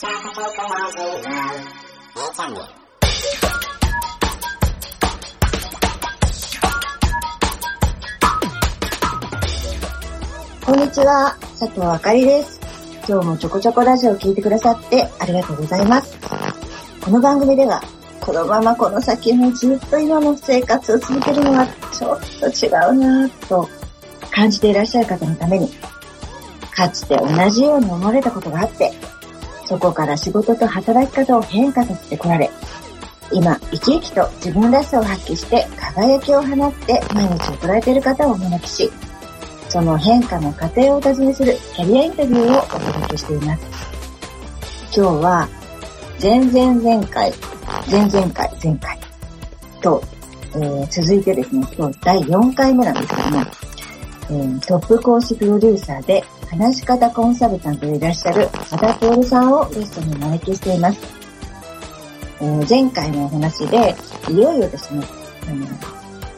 こんにちは、佐藤あかりです。今日もちょこちょこラジオを聞いてくださってありがとうございます。この番組では、このままこの先もずっと今の生活を続けるのはちょっと違うなぁと感じていらっしゃる方のために、かつて同じように思われたことがあって、そこから仕事と働き方を変化させてこられ、今、生き生きと自分らしさを発揮して輝きを放って毎日を捉えている方をお招きし、その変化の過程をお尋ねするキャリアインタビューをお届けしています。今日は、前々前回、前々回、前回と、えー続いてですね、今日第4回目なんですけども、えートップ講師プロデューサーで話し方コンサルタントでいらっしゃる和田徹さんをゲストにお招きしています。えー前回のお話で、いよいよですね、あの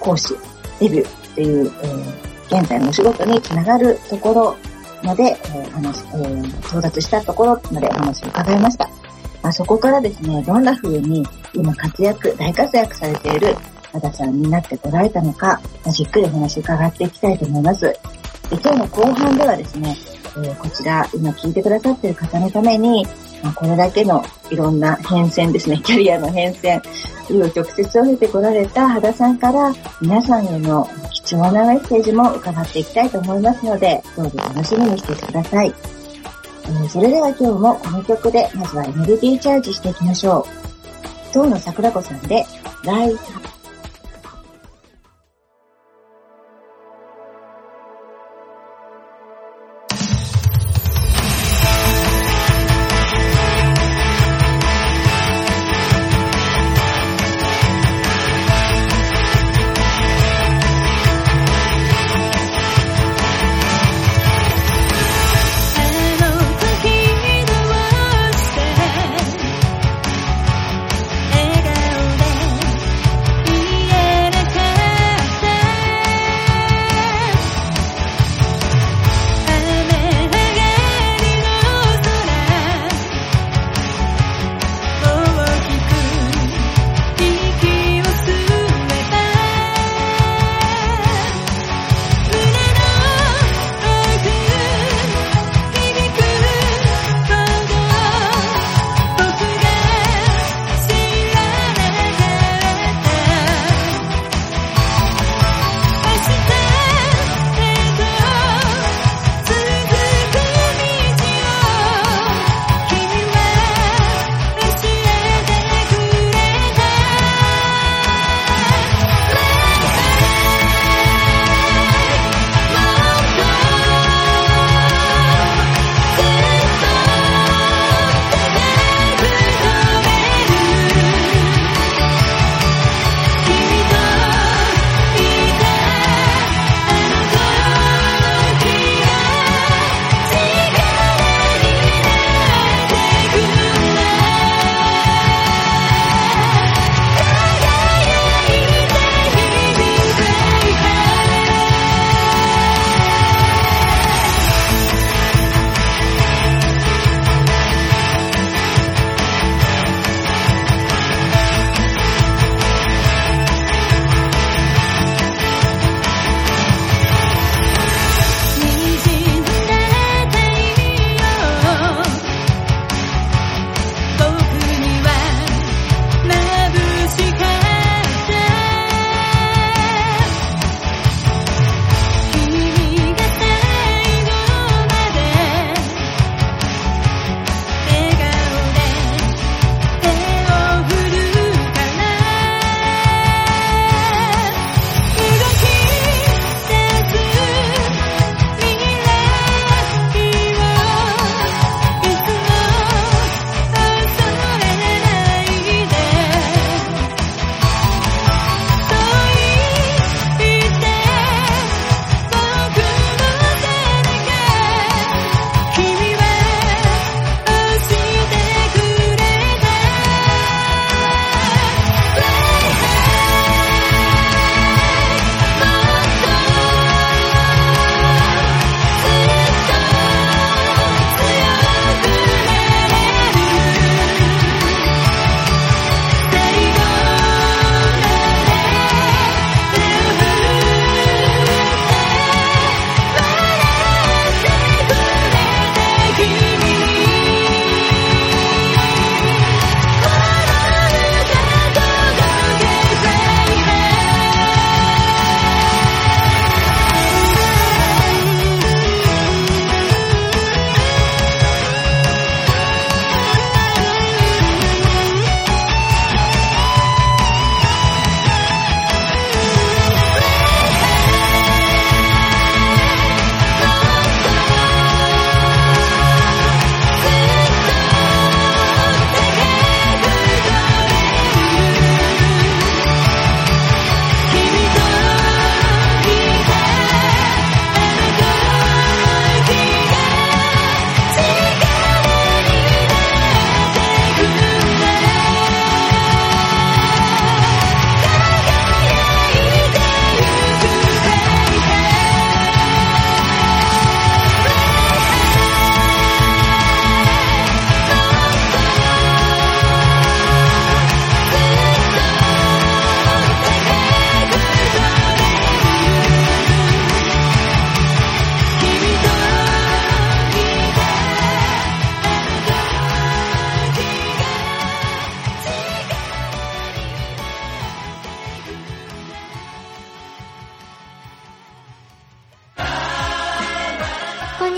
講師、デビューっていう、えー現在のお仕事につながるところまで、えー話、えー到達したところまでお話を伺いました。まあ、そこからですね、どんな風に今活躍、大活躍されている和田さんになってこられたのか、じっくりお話伺っていきたいと思います。今日の後半ではですね、えーこちら今聞いてくださっている方のために、まあ、これだけのいろんな変遷ですね、キャリアの変遷、紆余曲折を経てこられた羽田さんから皆さんへの貴重なメッセージも伺っていきたいと思いますので、どうぞ楽しみにしていてください。えーそれでは今日もこの曲でまずはエネルギーチャージしていきましょう。東野桜子さんで、ライ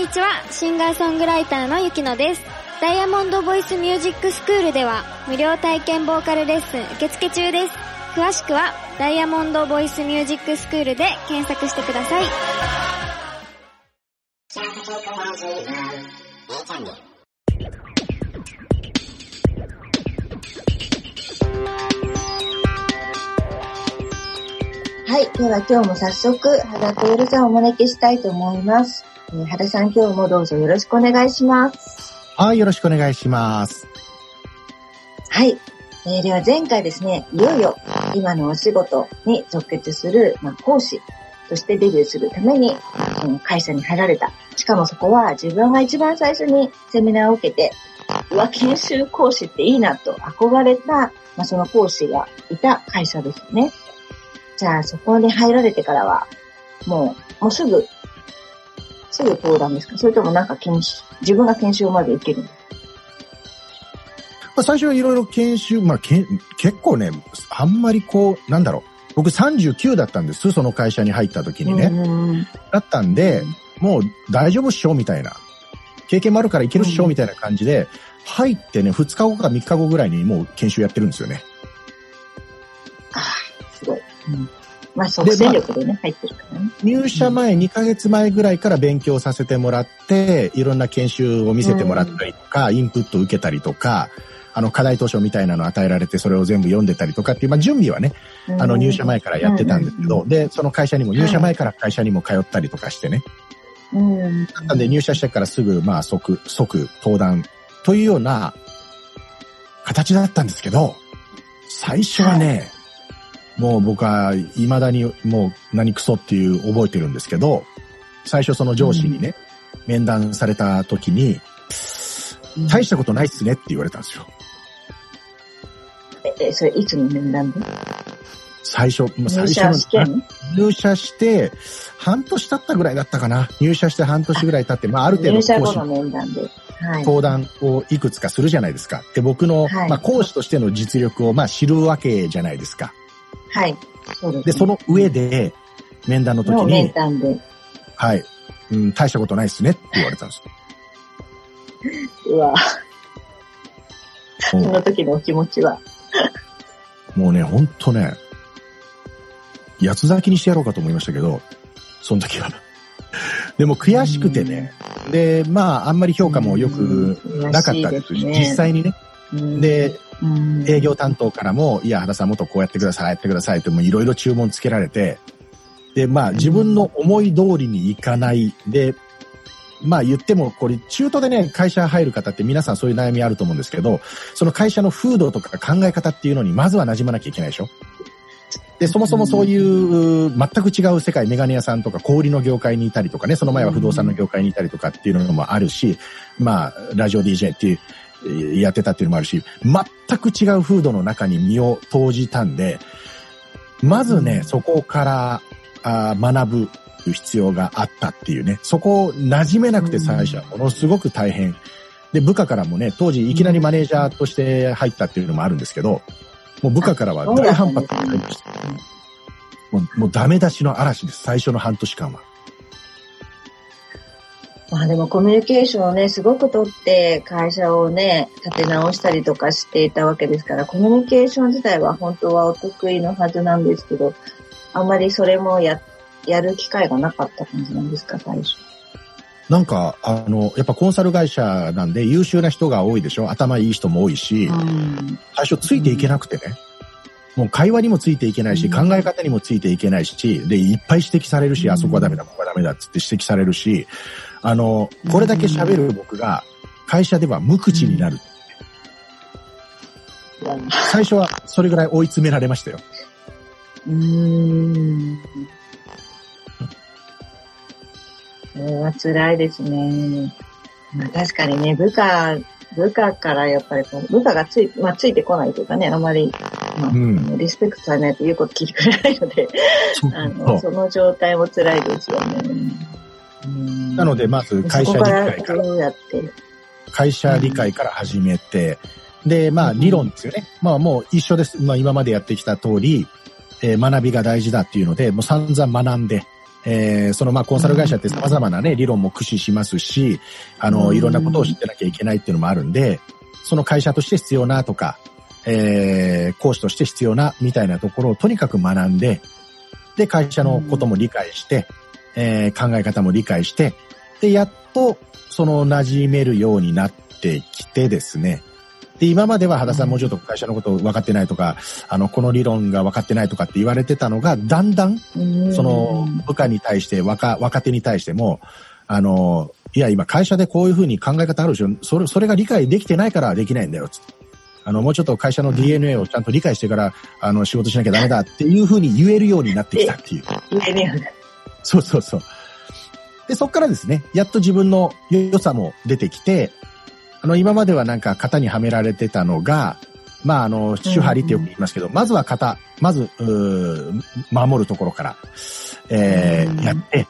にちはシンガーソングライターのゆきのです。ダイヤモンドボイスミュージックスクールでは無料体験ボーカルレッスン受付中です。詳しくはダイヤモンドボイスミュージックスクールで検索してください。はい。では今日も早速、原とよるさんをお招きしたいと思います。えー、原さん今日もどうぞよろしくお願いします。はい、よろしくお願いします。はい。えーでは前回ですね、いよいよ今のお仕事に直結する、まあ、講師としてデビューするために、その会社に入られた。しかもそこは自分が一番最初にセミナーを受けて、うわ、研修講師っていいなと憧れた、まあ、その講師がいた会社ですね。じゃあそこに入られてからは、もう、もうすぐ、すぐ登壇ですか？それともなんか研修、自分が研修まで受けるんですかまあ、最初はいろいろ研修、まあ、けん結構ね、あんまりこう、なんだろう。僕39だったんです、その会社に入った時にね。うんだったんで、もう大丈夫っしょみたいな。経験もあるからいけるっしょみたいな感じで、入ってね、2日後か3日後ぐらいにもう研修やってるんですよね。ああ、すごい。うん、まあ、即戦力でね、入ってるからね。入社前2ヶ月前ぐらいから勉強させてもらって、いろんな研修を見せてもらったりとか、インプット受けたりとか、あの、課題図書みたいなの与えられて、それを全部読んでたりとかっていう、まあ、準備はね、あの、入社前からやってたんですけど、で、その会社にも、入社前から会社にも通ったりとかしてね。うん、うん。なんで入社してからすぐ、まあ、即、即、登壇というような形だったんですけど、最初はね、もう僕は未だにもう何クソっていう覚えてるんですけど、最初その上司にね、面談された時に、大したことないっすねって言われたんですよ。え、それいつの面談で？最初、もう最入社初の入社して、半年経ったぐらいだったかな。入社して半年ぐらい経って、まあある程度講師入社後の面談で。はい。登壇をいくつかするじゃないですか。で、僕の、はいまあ、講師としての実力を、まあ、知るわけじゃないですか。はい。そうです、ね。で、その上で、面談の時の面に、談で。はい、うん、大したことないっすねって言われたんです うわ、その時のお気持ちは。うもうね、ほんとね、八つ咲きにしてやろうかと思いましたけど、その時は。でも悔しくてね。で、まあ、あんまり評価も良くなかったですし、うん実際にね。うんで、うん営業担当からも、いや、原さんもっとこうやってください、やってくださいって、もういろいろ注文つけられて、で、まあ、自分の思い通りにいかない。で、まあ言っても、これ、中途でね、会社入る方って皆さんそういう悩みあると思うんですけど、その会社の風土とか考え方っていうのに、まずは馴染まなきゃいけないでしょ。で、そもそもそういう、全く違う世界、メガネ屋さんとか、小売りの業界にいたりとかね、その前は不動産の業界にいたりとかっていうのもあるし、まあ、ラジオ DJ っていう、えーやってたっていうのもあるし、全く違う風土の中に身を投じたんで、まずね、そこからあー学ぶ必要があったっていうね、そこを馴染めなくて最初はものすごく大変。で、部下からもね、当時いきなりマネージャーとして入ったっていうのもあるんですけど、もう部下からは大反発がありました。もうもうダメ出しの嵐です、最初の半年間は。まあでもコミュニケーションをね、すごくとって会社をね、立て直したりとかしていたわけですから、コミュニケーション自体は本当はお得意のはずなんですけど、あんまりそれもや、やる機会がなかった感じなんですか、最初。なんか、あの、やっぱコンサル会社なんで優秀な人が多いでしょ？頭いい人も多いし、うん。最初ついていけなくてね。もう会話にもついていけないし、うん考え方にもついていけないし、で、いっぱい指摘されるし、うんあそこはダメだ、ここはダメだっつって指摘されるし、あの、これだけ喋る僕が会社では無口になる。最初はそれぐらい追い詰められましたよ。うーん。それは辛いですね。まあ確かにね、部下、部下からやっぱりこう、部下がつい、まあついてこないというかね、あまり、まあうんリスペクトされないと言うこと聞いてくれないので、あの、その状態も辛いですよね。うん。なので、まず会社理解から、会社理解から始めて、で、まあ理論ですよね。まあもう一緒です。まあ今までやってきた通り、えー学びが大事だっていうので、もう散々学んで、えーそのまあコンサル会社って様々なね、理論も駆使しますし、あの、うん。いろんなことを知ってなきゃいけないっていうのもあるんで、その会社として必要なとか、えー講師として必要なみたいなところをとにかく学んで、で、会社のことも理解して、えー考え方も理解して、で、やっと、その馴染めるようになってきてですね。で、今までは、肌さんもうちょっと会社のこと分かってないとか、あの、この理論が分かってないとかって言われてたのが、だんだん、その、部下に対して、若、若手に対しても、あの、いや、今会社でこういうふうに考え方あるでしょ。それ、それが理解できてないからできないんだよ、つって。あの、もうちょっと会社の DNA をちゃんと理解してから、あの、仕事しなきゃダメだっていうふうに言えるようになってきたっていう。そうそうそう。で、そっからですね、やっと自分の良さも出てきて、あの、今まではなんか型にはめられてたのが、まあ、あの、手張りってよく言いますけど、まずは型、まず、守るところから、えうんー、やって、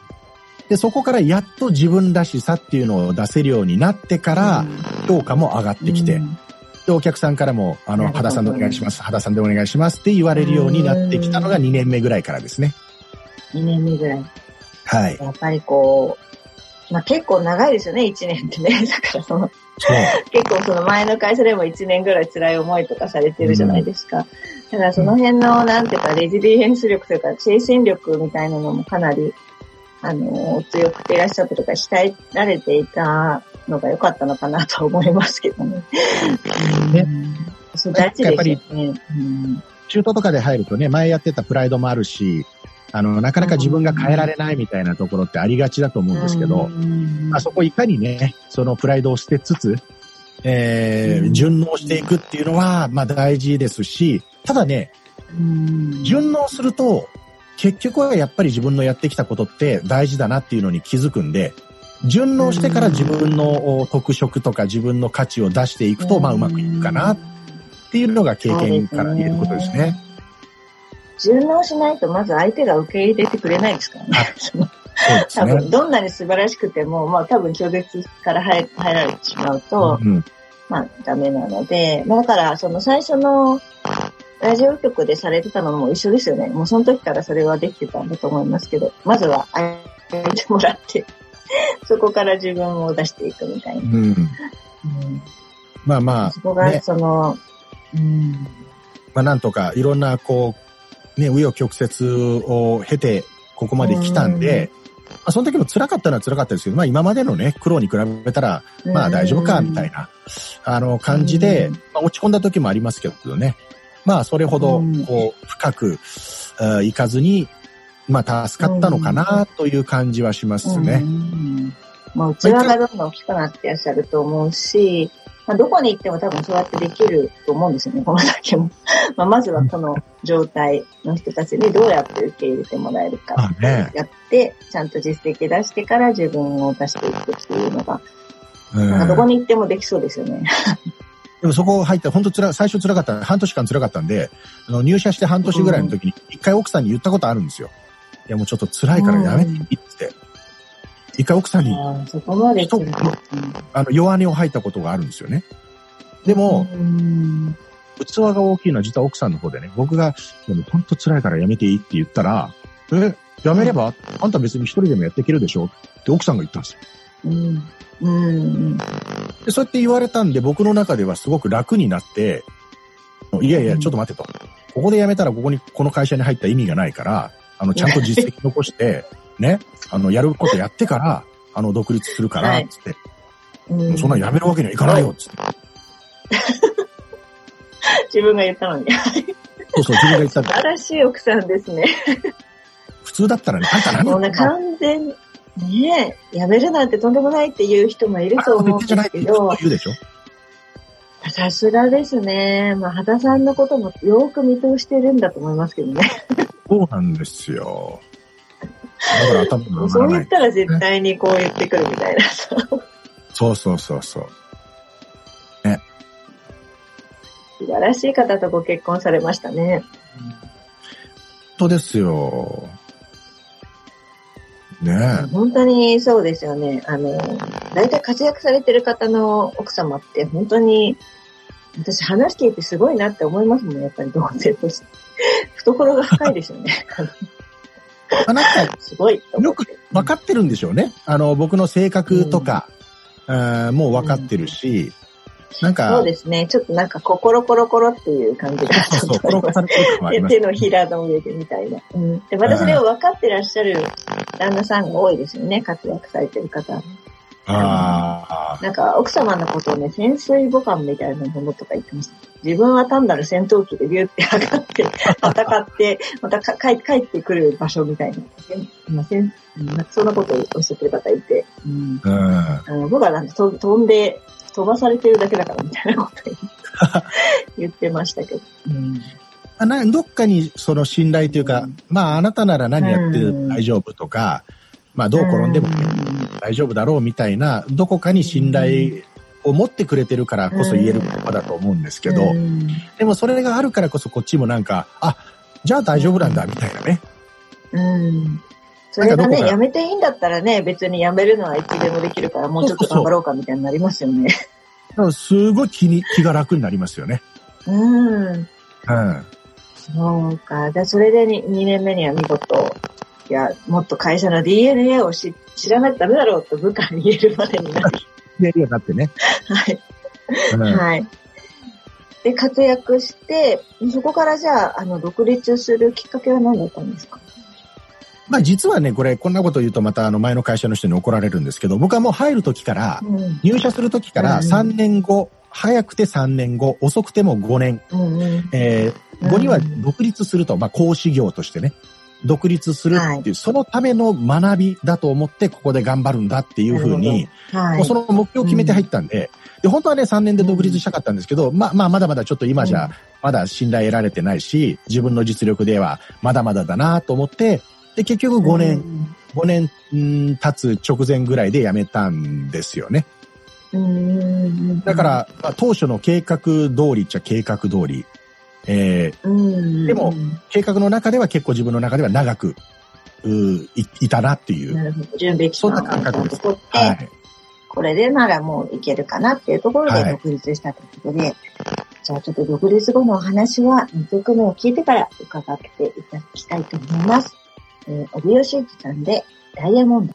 で、そこからやっと自分らしさっていうのを出せるようになってから、評価も上がってきて、うんで、お客さんからも、あの、肌さんでお願いします、肌さんでお願いしますって言われるようになってきたのが2年目ぐらいからですね。2年目ぐらい。はい。やっぱりこう、まあ結構長いですよね、1年ってね。だからその。結構その前の会社でも1年ぐらい辛い思いとかされてるじゃないですか。だからその辺の、なんていうか、レジリエンス力というか、精神力みたいなのもかなり、あの、強くていらっしゃったとか、鍛えられていたのが良かったのかなと思いますけどね。ねうんそう大事ですよね。うん中途とかで入るとね、前やってたプライドもあるし、あの、なかなか自分が変えられないみたいなところってありがちだと思うんですけど、うんあそこいかにね、そのプライドを捨てつつ、えーうん。順応していくっていうのは、まあ大事ですし、ただね、うん。順応すると、結局はやっぱり自分のやってきたことって大事だなっていうのに気づくんで、順応してから自分のお特色とか自分の価値を出していくと、まあうまくいくかなっていうのが経験から言えることですね。順応しないとまず相手が受け入れてくれないですからね。ね。多分、どんなに素晴らしくても、まあ多分拒絶から入入られてしまうと、うんまあダメなので、まあだからその最初のラジオ局でされてたのも一緒ですよね。もうその時からそれはできてたんだと思いますけど、まずは相手てもらって、そこから自分を出していくみたいな。うん。うんまあまそこあ、ねが、その、うんまあなんとかいろんなこう、ね、紆余曲折を経て、ここまで来たんで、まあその時も辛かったのは辛かったですけど、まあ今までのね、苦労に比べたら、まあ大丈夫か、みたいな、あの感じでうん、まあ落ち込んだ時もありますけどね。まあそれほどうん、こう、深く、あいかずに、まあ助かったのかな、という感じはしますうね。んもう器がどんどん大きくなっていらっしゃると思うし、まあ、どこに行っても多分そうやってできると思うんですよね、この先も。まあ、まずはこの状態の人たちにどうやって受け入れてもらえるか。やって、ちゃんと実績出してから自分を出していくっていうのが、うんなんかどこに行ってもできそうですよね。でもそこ入って、本当つら、最初辛かった、半年間辛かったんで、あの入社して半年ぐらいの時に、一回奥さんに言ったことあるんですよ。いやもうちょっと辛いからやめてって。一回奥さんに、そこまで。あの、弱音を吐いたことがあるんですよね。でも、うん、器が大きいのは実は奥さんの方でね、僕が、本当辛いからやめていいって言ったら、え、やめれば、あんた別に一人でもやっていけるでしょ？って奥さんが言ったんですよ。うん、うん、で、そうやって言われたんで、僕の中ではすごく楽になって、いやいや、ちょっと待ってと。ここで辞めたらここに、この会社に入った意味がないから、あの、ちゃんと実績残して、ね、あの、やることやってから、あの、独立するから、はいつって、うん。そんな辞めるわけにはいかないよ、つって。自分が言ったのに。そうそう、自分が言った素晴らしい奥さんですね。普通だったらね、あんた何もう完全に、ねえ、やめるなんてとんでもないっていう人もいると思うんですけど言うでしょ？さすがですね。まあ、肌さんのこともよく見通してるんだと思いますけどね。そうなんですよ。だから頭が上そう。言ったら絶対にこう言ってくるみたいな。そうそうそうそう。素晴らしい方とご結婚されましたね。本当ですよ。ね本当にそうですよね。あの、大体活躍されてる方の奥様って本当に、私話聞いてすごいなって思いますもん、やっぱり同性として。懐が深いですよね。あなんか、すごいよく。分かってるんでしょうね。あの、僕の性格とか、あーもう分かってるし、なんか、そうですね。ちょっとなんか、心コロコロっていう感じがちそうそう、ょっとあります転がされてる感はありでます手のひらの上でみたいな。うん。で、またそれを分かってらっしゃる旦那さんが多いですよね。活躍されてる方。あなんか、奥様のことをね、潜水母艦みたいなものとか言ってました。自分は単なる戦闘機でビューって上がって、戦って、またか帰帰ってくる場所みたいな。まあ、せんそんなことをおっしゃってる方いて。うん。あ、うん。あの僕はなんて飛飛んで、飛ばされてるだけだからみたいなこと言ってましたけど。うんあなどっかにその信頼というか、うんまああなたなら何やってうん大丈夫とか、まあどう転んでも大丈夫だろうみたいな、どこかに信頼を持ってくれてるからこそ言える言葉だと思うんですけど、うんでもそれがあるからこそこっちもなんか、あ、じゃあ大丈夫なんだみたいなね。うん。それがね、やめていいんだったらね、別にやめるのはいつでもできるから、もうちょっと頑張ろうかみたいになりますよね。だからすごい気に、気が楽になりますよね。うん。うん。そうか。で、それで 2, 2年目には見事、いや、もっと会社の DNA をし知らないとダメだろうと部下に言えるまでになり、で、いやだってね。はい。うんはい。で、活躍して、そこからじゃあ、あの、独立するきっかけは何だったんですか？まあ実はね、これ、こんなこと言うとまたあの前の会社の人に怒られるんですけど、僕はもう入る時から、うん。入社する時からうん3年後、早くて3年後、遅くても5年、うんうん。えー、後には独立すると、まあ講師業としてね、独立するっていう、そのための学びだと思ってここで頑張るんだっていうふうに、はい。もうその目標を決めて入ったんで、で、本当はね、3年で独立したかったんですけど、まあまあ、まだまだちょっと今じうん。ゃ、まだ信頼得られてないし、自分の実力ではまだまだだなと思って、で、結局5年、5年、うん経つ直前ぐらいで辞めたんですよね。だから、まあ、当初の計画通りっちゃ計画通り、えーうん。でも計画の中では結構自分の中では長く、うーいいたなっていう。準備期間をそんな感覚て、はい。これでならもういけるかなっていうところではい独立したということで、じゃあちょっと独立後のお話は2曲目を聞いてから伺っていただきたいと思います。えー、帯吉一さんでダイヤモンド。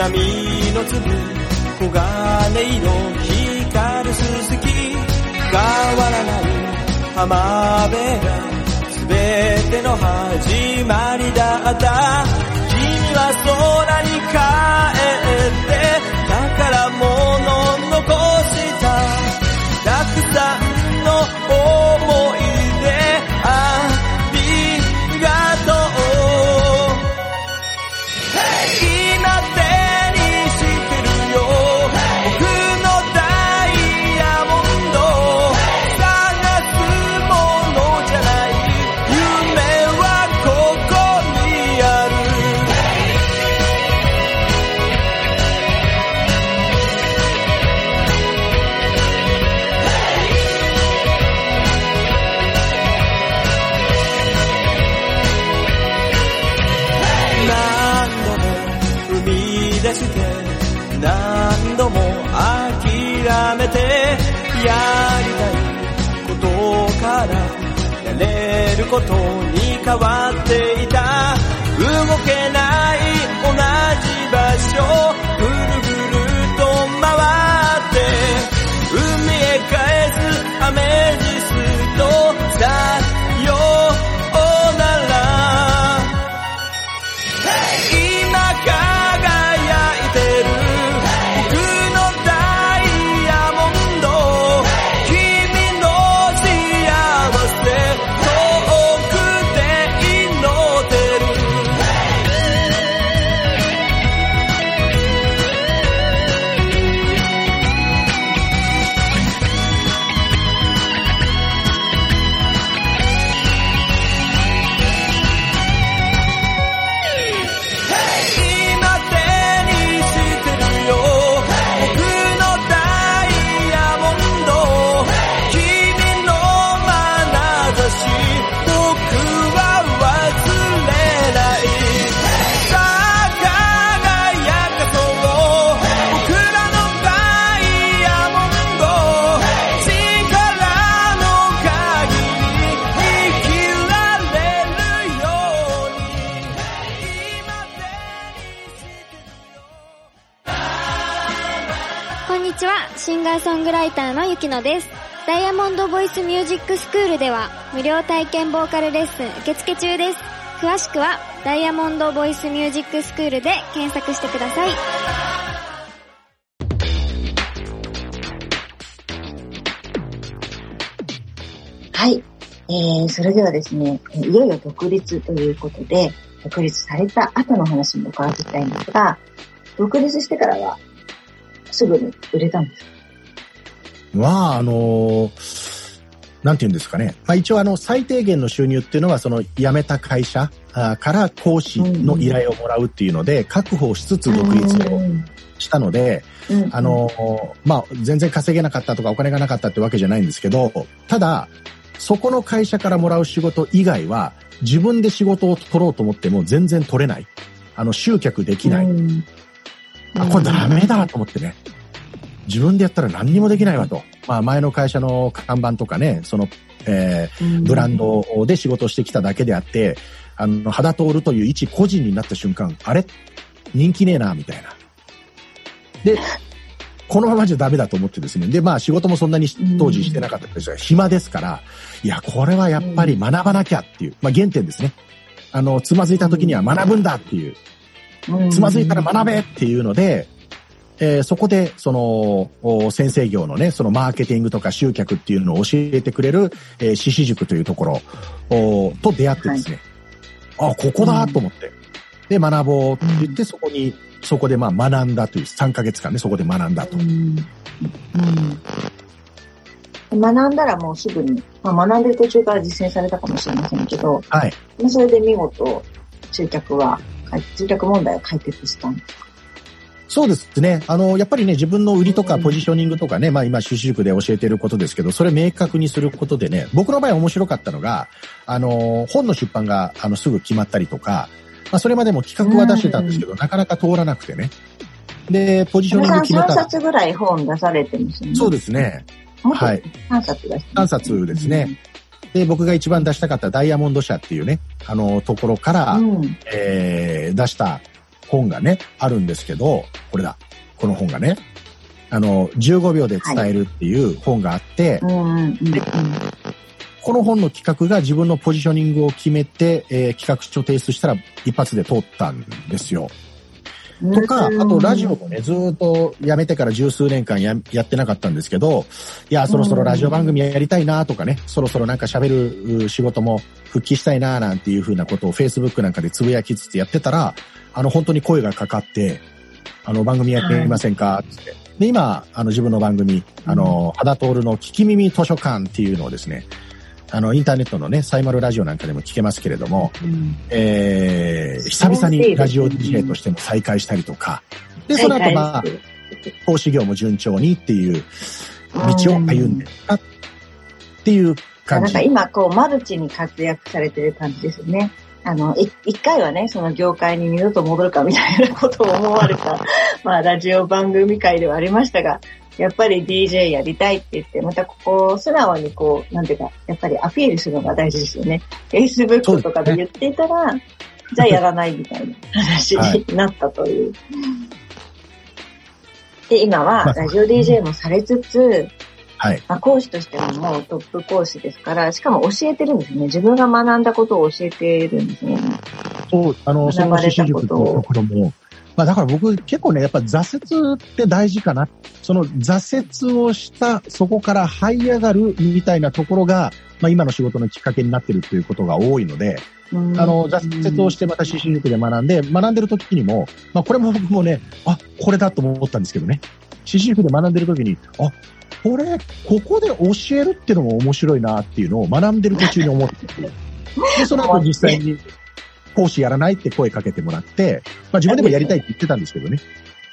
波の粒黄金色光るすすき変わらない浜辺が全ての始まりだった。君は空に帰って宝物残した。たくさんことに変わっていた。動けない同じ場所。ぐるぐると回って。海へ返すアメジイターのゆきのです。ダイヤモンドボイスミュージックスクールでは、無料体験ボーカルレッスン受付中です。詳しくは、ダイヤモンドボイスミュージックスクールで検索してください。はい。えー、それではですね、いよいよ独立ということで、独立された後の話も伺っていきたいんですが、独立してからは、すぐに売れたんですか？まあ、あのーなんて言うんですかね。まあ一応あの、最低限の収入っていうのは、その、辞めた会社から講師の依頼をもらうっていうので、確保しつつ独立をしたので、あのーまあ、全然稼げなかったとかお金がなかったってわけじゃないんですけど、ただ、そこの会社からもらう仕事以外は、自分で仕事を取ろうと思っても全然取れない。あの、集客できない。うんあ、これダメだと思ってね。自分でやったら何にもできないわと。まあ前の会社の看板とかね、その、えーブランドで仕事をしてきただけであって、あの、肌通るという一個人になった瞬間、あれ？人気ねえな、みたいな。で、このままじゃダメだと思ってですね。で、まあ仕事もそんなに当時してなかったですが、暇ですから、いや、これはやっぱり学ばなきゃっていう、まあ原点ですね。あの、つまずいた時には学ぶんだっていう、うんつまずいたら学べっていうので、えーそこで、その、お先生業のね、そのマーケティングとか集客っていうのを教えてくれる、えー、獅子塾というところおと出会ってですね、あ、ここだと思って。で、学ぼうって言って、そこに、そこでまあ学んだという、3ヶ月間ね、そこで学んだと。うんうん学んだらもうすぐに、まあ、学んでる途中から実践されたかもしれませんけど、はい。まあそれで見事、集客は、集客問題を解決したんです。そうですね。あの、やっぱりね、自分の売りとかポジショニングとかね、まあ今、収集塾で教えてることですけど、それ明確にすることでね、僕の場合面白かったのが、あの、本の出版が、あの、すぐ決まったりとか、まあそれまでも企画は出してたんですけど、なかなか通らなくてね。で、ポジショニング3決めたら、冊ぐらい本出されてますよね。そうですね。はい。3冊出して3冊ですね。で、僕が一番出したかったダイヤモンド社っていうね、あの、ところから、うん。えー出した本がね、あるんですけど、これだ。この本がね、あの、15秒で伝えるっていう本があって、うん。うん。うん。この本の企画が自分のポジショニングを決めて、えー企画書提出したら一発で通ったんですよ。うん。とか、あとラジオもね、ずーっと辞めてから十数年間ややってなかったんですけど、いや、そろそろラジオ番組やりたいなとかね、そろそろなんか喋るう仕事も復帰したいななんていうふうなことを Facebook なんかでつぶやきつつやってたら、あの、本当に声がかかって、あの、番組やってみませんか？って。で、今、あの、自分の番組、あの、肌徹の聞き耳図書館っていうのをですね、あの、インターネットのね、サイマルラジオなんかでも聞けますけれども、うんえー、久々にラジオ DJ としても再開したりとか、で、その後まあ、講師業も順調にっていう道を歩んでたっていう感じなんか。今、こう、マルチに活躍されてる感じですよね。あの、い一回はね、その業界に二度と戻るかみたいなことを思われた、まあ、ラジオ番組界ではありましたが、やっぱり DJ やりたいって言って、またここ、素直にこう、なんていうか、やっぱりアピールするのが大事ですよね。Facebook とかで言っていたら、じゃあやらないみたいな話になったという。で、今はまあラジオ DJ もされつつ、はい。まあ、講師としてはもうトップ講師ですから、しかも教えてるんですね。自分が学んだことを教えてるんですね。そう、あの、その学ばれ獅子たことを塾っていうところも、まあだから僕結構ね、やっぱ挫折って大事かな。その挫折をした、そこから這い上がるみたいなところが、まあ今の仕事のきっかけになってるっていうことが多いので、ああの、挫折をしてまた獅子塾で学んで、学んでる時にも、まあこれも僕もね、あ、これだと思ったんですけどね。獅子塾で学んでる時に、あ、これ、ここで教えるっていうのも面白いなっていうのを学んでる途中に思ってて。で、その後実際に講師やらないって声かけてもらって、まあ自分でもやりたいって言ってたんですけどね。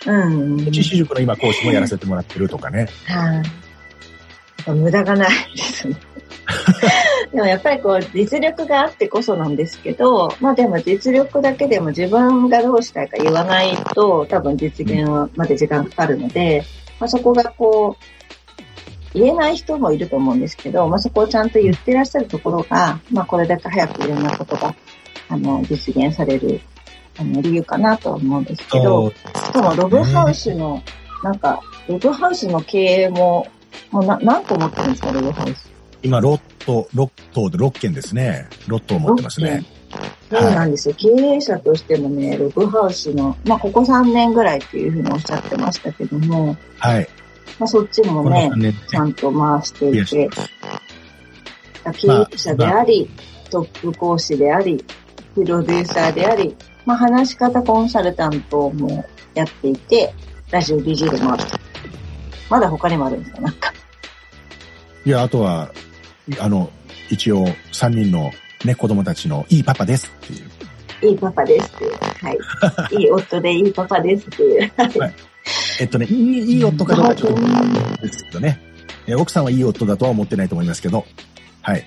うん。獅子塾の今講師もやらせてもらってるとかね。はい。無駄がないですね。でもやっぱりこう実力があってこそなんですけど、まあでも実力だけでも自分がどうしたいか言わないと多分実現まで時間かかるので、まあそこがこう、言えない人もいると思うんですけど、まあそこをちゃんと言ってらっしゃるところが、まあこれだけ早くいろんなことが、あの、実現される、あの、理由かなとは思うんですけど、しかもログハウスの、なんか、ログハウスの経営も、もうな何個持ってるんですか、ログハウス。今、ロット、ロットで6件ですね。ロットを持ってますね。そうなんですよ。経営者としてもね、ログハウスの、まあ、ここ3年ぐらいっていうふうにおっしゃってましたけども、はい。まあ、そっちもね3、年ちゃんと回していて、経まあ営者であり、トップ講師であり、プロデューサーであり、まあ、話し方コンサルタントもやっていて、ラジオ DJ でもあると。まだ他にもあるんですか？なんか。いや、あとは、あの、一応、3人のね、子供たちのいいパパですっていう。いいパパですっていう。はい。いい夫でいいパパですっていう。はいえっとね、いいいい夫かどうかちょっとですけどね。え奥さんはいい夫だとは思ってないと思いますけど。はい。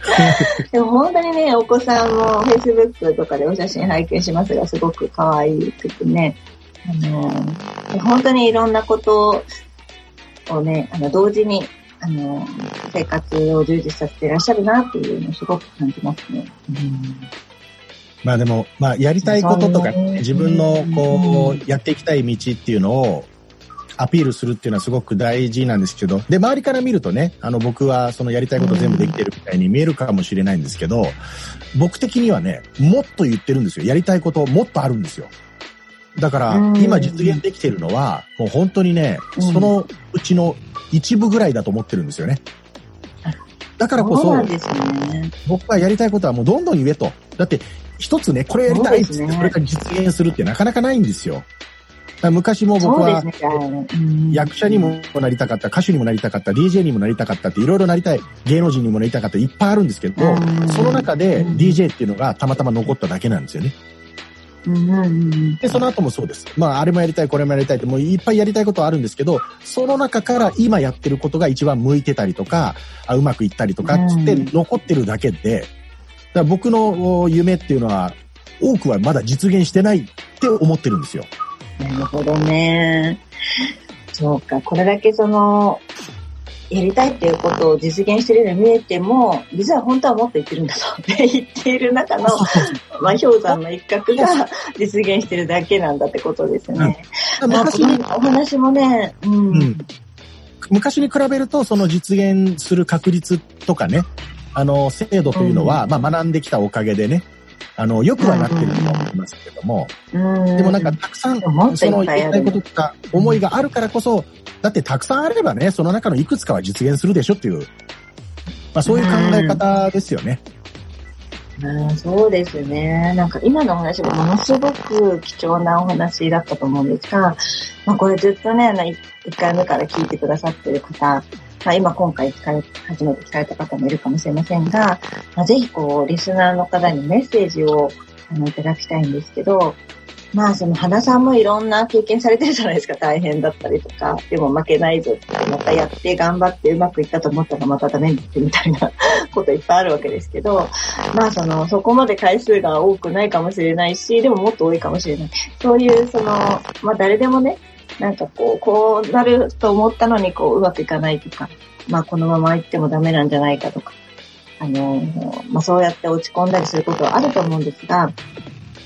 でも本当にね、お子さんも Facebook とかでお写真拝見しますが、すごく可愛くてね、あのー本当にいろんなことをね、あの、同時に、あのー生活を充実させていらっしゃるなっていうのをすごく感じますね。まあでも、まあやりたいこととか、自分のこう、やっていきたい道っていうのをアピールするっていうのはすごく大事なんですけど、で、周りから見るとね、あの僕はそのやりたいこと全部できてるみたいに見えるかもしれないんですけど、僕的にはね、もっと言ってるんですよ。やりたいこともっとあるんですよ。だからうん、今実現できてるのは、もう本当にね、うんそのうちの一部ぐらいだと思ってるんですよね。だからこそ。僕はやりたいことはもうどんどん言えと。だって、一つね、これやりたいっつって、それが実現するってなかなかないんですよ。昔も僕は役者にもなりたかった、歌手にもなりたかった、DJ にもなりたかったっていろいろなりたい、芸能人にもなりたかったいっぱいあるんですけどうん、その中でうん DJ っていうのがたまたま残っただけなんですよね。で、その後もそうです。まあ、あれもやりたい、これもやりたいって、もういっぱいやりたいことはあるんですけど、その中から今やってることが一番向いてたりとか、あうまくいったりとか、つってうん残ってるだけで、だ僕のお夢っていうのは、多くはまだ実現してないって思ってるんですよ。なるほどね。そうか、これだけその、やりたいっていうことを実現してるように見えても、実は本当はもっと言ってるんだぞって言っている中の、まあ、氷山の一角が実現してるだけなんだってことですね。まあ、昔に、お話もね、うん。うん昔に比べると、その実現する確率とかね、あの、制度というのは、まあ学んできたおかげでね、あの、よくはなってると思いますけども、うんでもなんかたくさん、そのいっぱいたいこととか思いがあるからこそ、だってたくさんあればね、その中のいくつかは実現するでしょっていう、まあそういう考え方ですよね。うんそうですね。なんか今のお話もものすごく貴重なお話だったと思うんですが、まあこれずっとね、あの、1回目から聞いてくださってる方、まあ今今回聞かれ、初めて聞かれた方もいるかもしれませんが、まあぜひこう、リスナーの方にメッセージをあのいただきたいんですけど、まあその花さんもいろんな経験されてるじゃないですか、大変だったりとか、でも負けないぞって、またやって頑張ってうまくいったと思ったらまたダメになってみたいな こといっぱいあるわけですけど、まあその、そこまで回数が多くないかもしれないし、でももっと多いかもしれない。そういう、その、まあ誰でもね、なんかこう、こうなると思ったのにこう、うまくいかないとか、まあこのまま行ってもダメなんじゃないかとか、あの、まあそうやって落ち込んだりすることはあると思うんですが、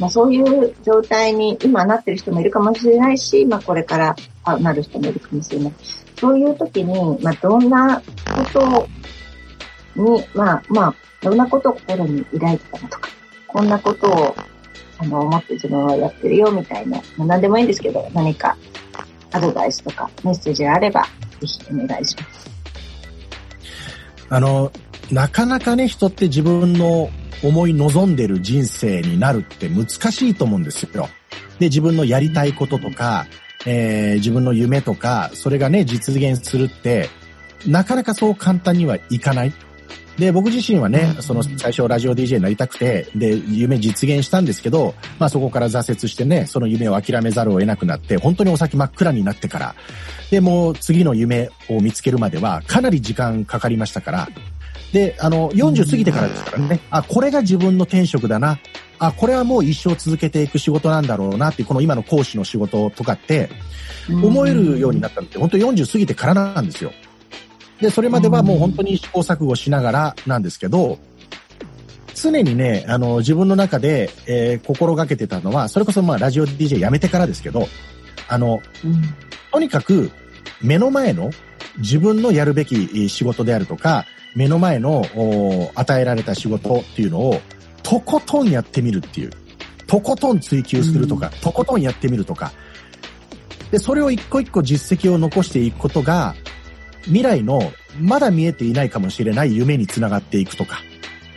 まあそういう状態に今なってる人もいるかもしれないし、まあこれからなる人もいるかもしれない。そういう時に、まあどんなことに、まあまあ、どんなことを心に抱いてたのとか、こんなことを、あの、思って自分はやってるよみたいな、まあ何でもいいんですけど、何かアドバイスとかメッセージがあれば、ぜひお願いします。あの、なかなかね、人って自分の思い望んでる人生になるって難しいと思うんですよ。で、自分のやりたいこととか、えー自分の夢とか、それがね、実現するって、なかなかそう簡単にはいかない。で、僕自身はね、その最初ラジオ DJ になりたくて、で、夢実現したんですけど、まあそこから挫折してね、その夢を諦めざるを得なくなって、本当にお先真っ暗になってから、で、もう次の夢を見つけるまではかなり時間かかりましたから、で、あの、40過ぎてからですからね、あ、これが自分の転職だな、あ、これはもう一生続けていく仕事なんだろうなっていう、この今の講師の仕事とかって、思えるようになったのって、本当40過ぎてからなんですよ。で、それまではもう本当に試行錯誤しながらなんですけど、常にね、あの、自分の中で、えー心がけてたのは、それこそまあ、ラジオ DJ 辞めてからですけど、あの、うん。とにかく、目の前の自分のやるべき仕事であるとか、目の前のお与えられた仕事っていうのを、とことんやってみるっていう。とことん追求するとか、とことんやってみるとか。で、それを一個一個実績を残していくことが、未来のまだ見えていないかもしれない夢につながっていくとか、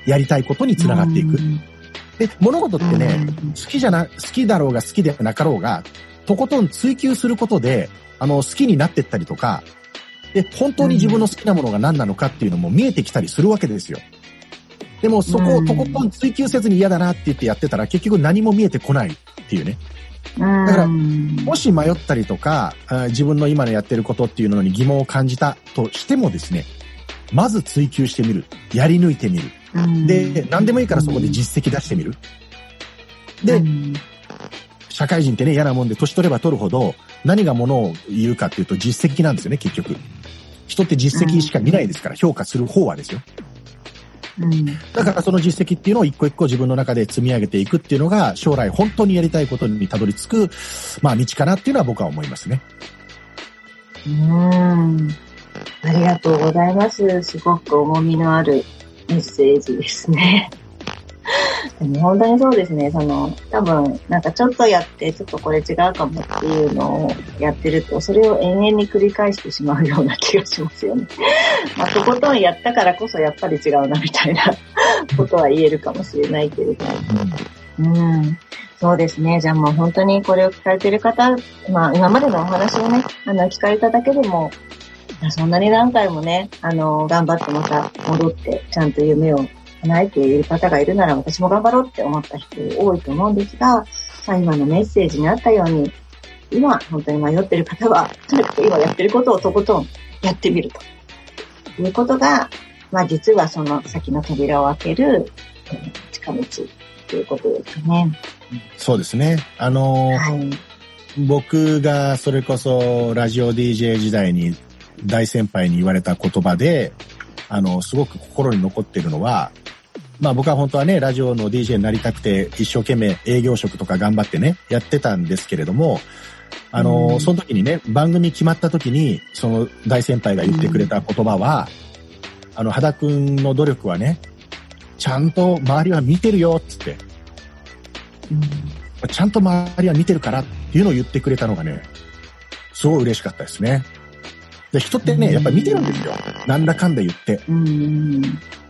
やりたいことにつながっていく。で、物事ってね、好きじゃな、好きだろうが好きでなかろうが、とことん追求することで、あの、好きになってったりとか、で、本当に自分の好きなものが何なのかっていうのも見えてきたりするわけですよ。でも、そこをとことん追求せずに嫌だなって言ってやってたら、結局何も見えてこないっていうね。うん。だからうんもし迷ったりとか、自分の今のやってることっていうのに疑問を感じたとしてもですね、まず追求してみる。やり抜いてみる。うんで、何でもいいからそこで実績出してみる。でうん社会人ってね、嫌なもんで、年取れば取るほど、何がものを言うかっていうと実績なんですよね、結局。人って実績しか見ないですから、評価する方はですよ。うんだからその実績っていうのを一個一個自分の中で積み上げていくっていうのが、将来本当にやりたいことにたどり着く、まあ道かなっていうのは僕は思いますね。うん。ありがとうございます。すごく重みのあるメッセージですね。でも本当にそうですね。その、多分、なんかちょっとやって、ちょっとこれ違うかもっていうのをやってると、それを延々に繰り返してしまうような気がしますよね。まあ、とことんやったからこそやっぱり違うなみたいな ことは言えるかもしれないけれど。うん。そうですね。じゃあもう本当にこれを聞かれてる方、まあ今までのお話をね、あの、聞かれただけでも、そんなに何回もね、あの、頑張ってまた戻って、ちゃんと夢を叶えている方がいるなら私も頑張ろうって思った人多いと思うんですが、まあ今のメッセージにあったように、今本当に迷ってる方は、今やってることをとことんやってみるということが、まあ実はその先の扉を開ける近道ということですね。そうですね。あのーはい。僕がそれこそラジオ DJ 時代に大先輩に言われた言葉で、あの、すごく心に残ってるのは、まあ僕は本当はね、ラジオの DJ になりたくて、一生懸命営業職とか頑張ってね、やってたんですけれども、あの、うんその時にね、番組決まった時に、その大先輩が言ってくれた言葉は、あの、肌くんの努力はね、ちゃんと周りは見てるよ、つって、ちゃんと周りは見てるからっていうのを言ってくれたのがね、すごい嬉しかったですね。で人ってね、やっぱり見てるんですよ。なんだかんだ言って。うん。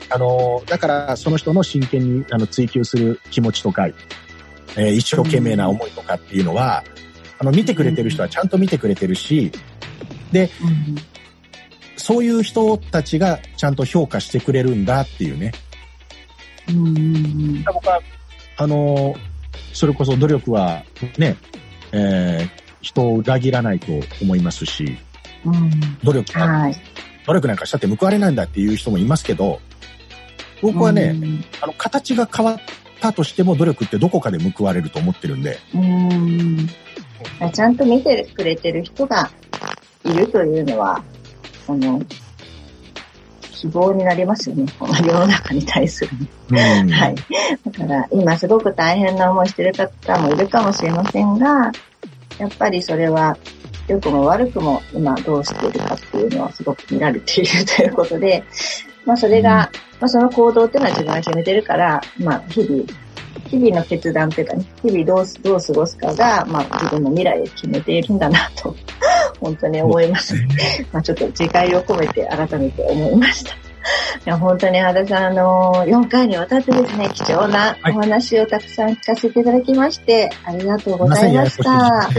うん。あの、だからその人の真剣にあの追求する気持ちとか、えー一生懸命な思いとかっていうのは、あの、見てくれてる人はちゃんと見てくれてるし、そういう人たちがちゃんと評価してくれるんだっていうね。うん。うん。僕は、あの、それこそ努力はね、えー人を裏切らないと思いますし、うん。努力は、はい。努力なんかしたって報われないんだっていう人もいますけど、僕はね、あの、形が変わったとしても努力ってどこかで報われると思ってるんで、うん。うん。ちゃんと見てくれてる人がいるというのは、あの、希望になりますよね。この世の中に対する。うんはい。だから、今すごく大変な思いしてる方もいるかもしれませんが、やっぱりそれは、良くも悪くも今どうしているかっていうのはすごく見られているということで、まあそれが、まあその行動っていうのは自分が決めてるから、まあ日々、日々の決断っていうかね、日々どうすどう過ごすかが、まあ自分の未来を決めているんだなと、本当に思います。まあちょっと自戒を込めて改めて思いました。いや本当に、原田さん、あの、4回にわたってですね、貴重なお話をたくさん聞かせていただきまして、ありがとうございました。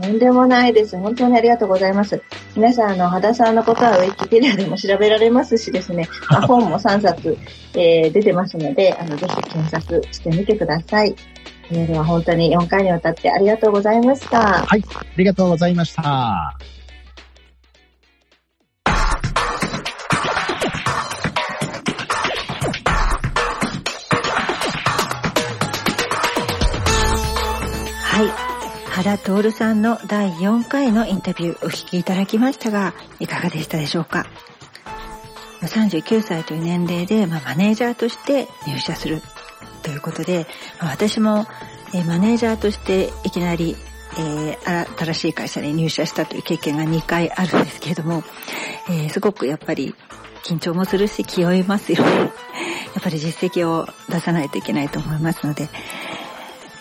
とんでもないです。本当にありがとうございます。皆さん、あの、肌さんのことはウィキペディアでも調べられますしですね、ま あ本も3冊、えー出てますので、あの、ぜひ検索してみてください。えーでは本当に4回にわたってありがとうございました。ありがとうございました。原徹さんの第4回のインタビューお聞きいただきましたが、いかがでしたでしょうか？39歳という年齢で、まあ、マネージャーとして入社するということで、まあ私も、えーマネージャーとしていきなり、えー新しい会社に入社したという経験が2回あるんですけれども、えーすごくやっぱり緊張もするし気負いますよね。やっぱり実績を出さないといけないと思いますので、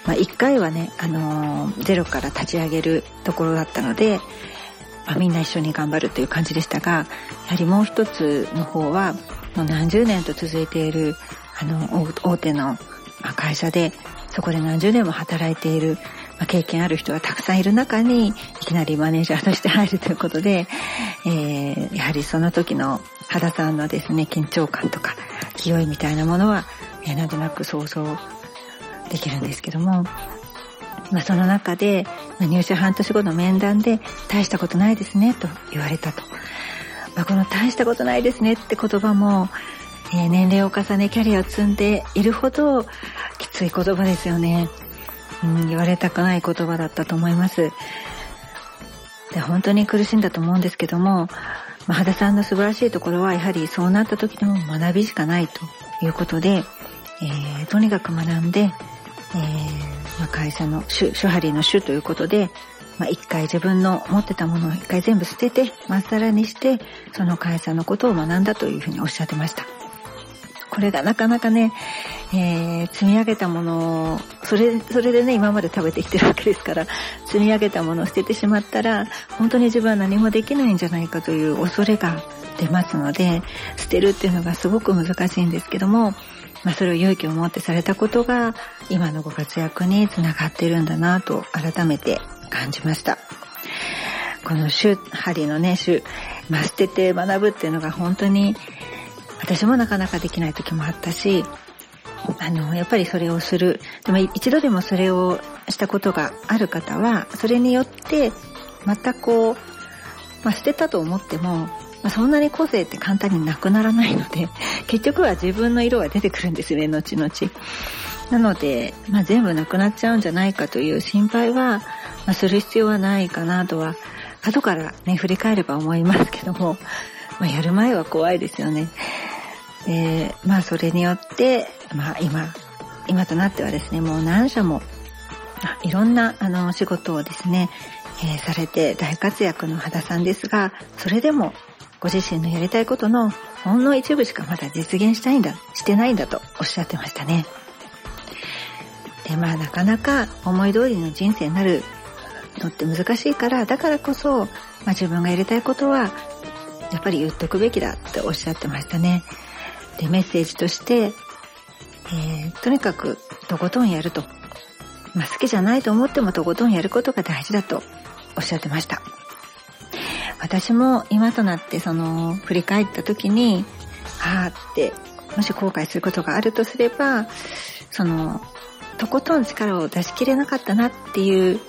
まあ、1回はね、あのーゼロから立ち上げるところだったので、まあ、みんな一緒に頑張るという感じでしたが、やはりもう一つの方は、もう何十年と続いている、あの、大手の会社で、そこで何十年も働いている、まあ経験ある人がたくさんいる中に、いきなりマネージャーとして入るということで、えーやはりその時の原さんのですね、緊張感とか、気負いみたいなものは、えーなんとなく想像できるんですけども、まあ、その中で、まあ入社半年後の面談で、大したことないですね、と言われたと。まあ、この大したことないですねって言葉も、えー年齢を重ねキャリアを積んでいるほどきつい言葉ですよね。うん、言われたくない言葉だったと思います。で本当に苦しんだと思うんですけども、まあ、羽田さんの素晴らしいところはやはりそうなった時でも学びしかないということで、えーとにかく学んで、えーまあ、会社の主、主張の主ということで、まあ、一回自分の持ってたものを一回全部捨てて、まっさらにして、その会社のことを学んだというふうにおっしゃってました。これがなかなかね、えー積み上げたものを、それ、それでね、今まで食べてきてるわけですから、積み上げたものを捨ててしまったら、本当に自分は何もできないんじゃないかという恐れが出ますので、捨てるっていうのがすごく難しいんですけども、まあそれを勇気を持ってされたことが、今のご活躍につながってるんだなと改めて感じました。この種、針のね、種、まあ、捨てて学ぶっていうのが本当に、私もなかなかできない時もあったし、あの、やっぱりそれをする。でも一度でもそれをしたことがある方は、それによって、またこう、まあ、捨てたと思っても、まあ、そんなに個性って簡単になくならないので、結局は自分の色が出てくるんですね、後々。なので、まあ、全部なくなっちゃうんじゃないかという心配は、まあ、する必要はないかなとは、後からね、振り返れば思いますけども、まあ、やる前は怖いですよね。で、まあ、それによって、まあ、今、今となってはですね、もう何社も、いろんな、あの、仕事をですね、えーされて大活躍の肌さんですが、それでも、ご自身のやりたいことのほんの一部しかまだ実現したいんだ、してないんだとおっしゃってましたね。で、まあなかなか思い通りの人生になるのって難しいから、だからこそ、まあ自分がやりたいことは、やっぱり言っとくべきだっておっしゃってましたね。で、メッセージとして、えーとにかくとことんやると。まあ好きじゃないと思ってもとことんやることが大事だとおっしゃってました。私も今となってその振り返った時に、あーって、もし後悔することがあるとすれば、その、とことん力を出し切れなかったなっていう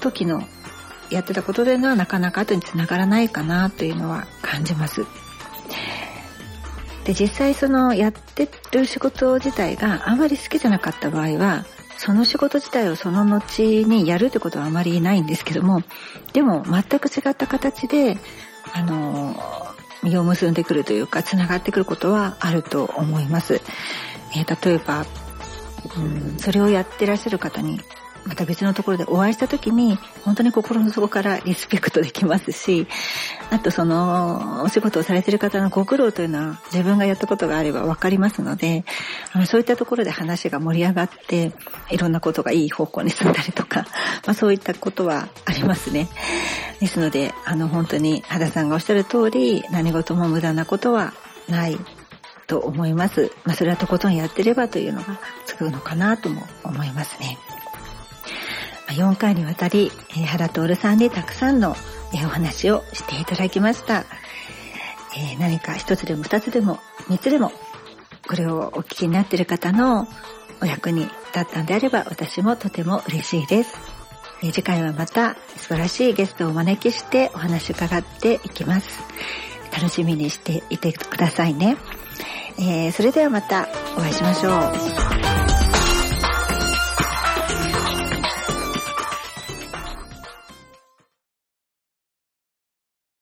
時のやってたことというのはなかなか後につながらないかなというのは感じます。で、実際そのやってる仕事自体があまり好きじゃなかった場合は、その仕事自体をその後にやるってことはあまりないんですけども、でも全く違った形で、あの、実を結んでくるというか、繋がってくることはあると思います。えー例えば、うん、それをやってらっしゃる方に、また別のところでお会いした時に、本当に心の底からリスペクトできますし、あとその、お仕事をされてる方のご苦労というのは自分がやったことがあればわかりますので、あのそういったところで話が盛り上がって、いろんなことがいい方向に進んだりとか、まあそういったことはありますね。ですので、あの本当に肌さんがおっしゃる通り、何事も無駄なことはないと思います。まあそれはとことんやってればというのがつくのかなとも思いますね。4回にわたり、えー原徹さんにたくさんのえお話をしていただきました。えー何か一つでも二つでも三つでも、これをお聞きになっている方のお役に立ったんであれば私もとても嬉しいです。えー次回はまた素晴らしいゲストをお招きしてお話伺っていきます。楽しみにしていてくださいね。えーそれではまたお会いしましょう。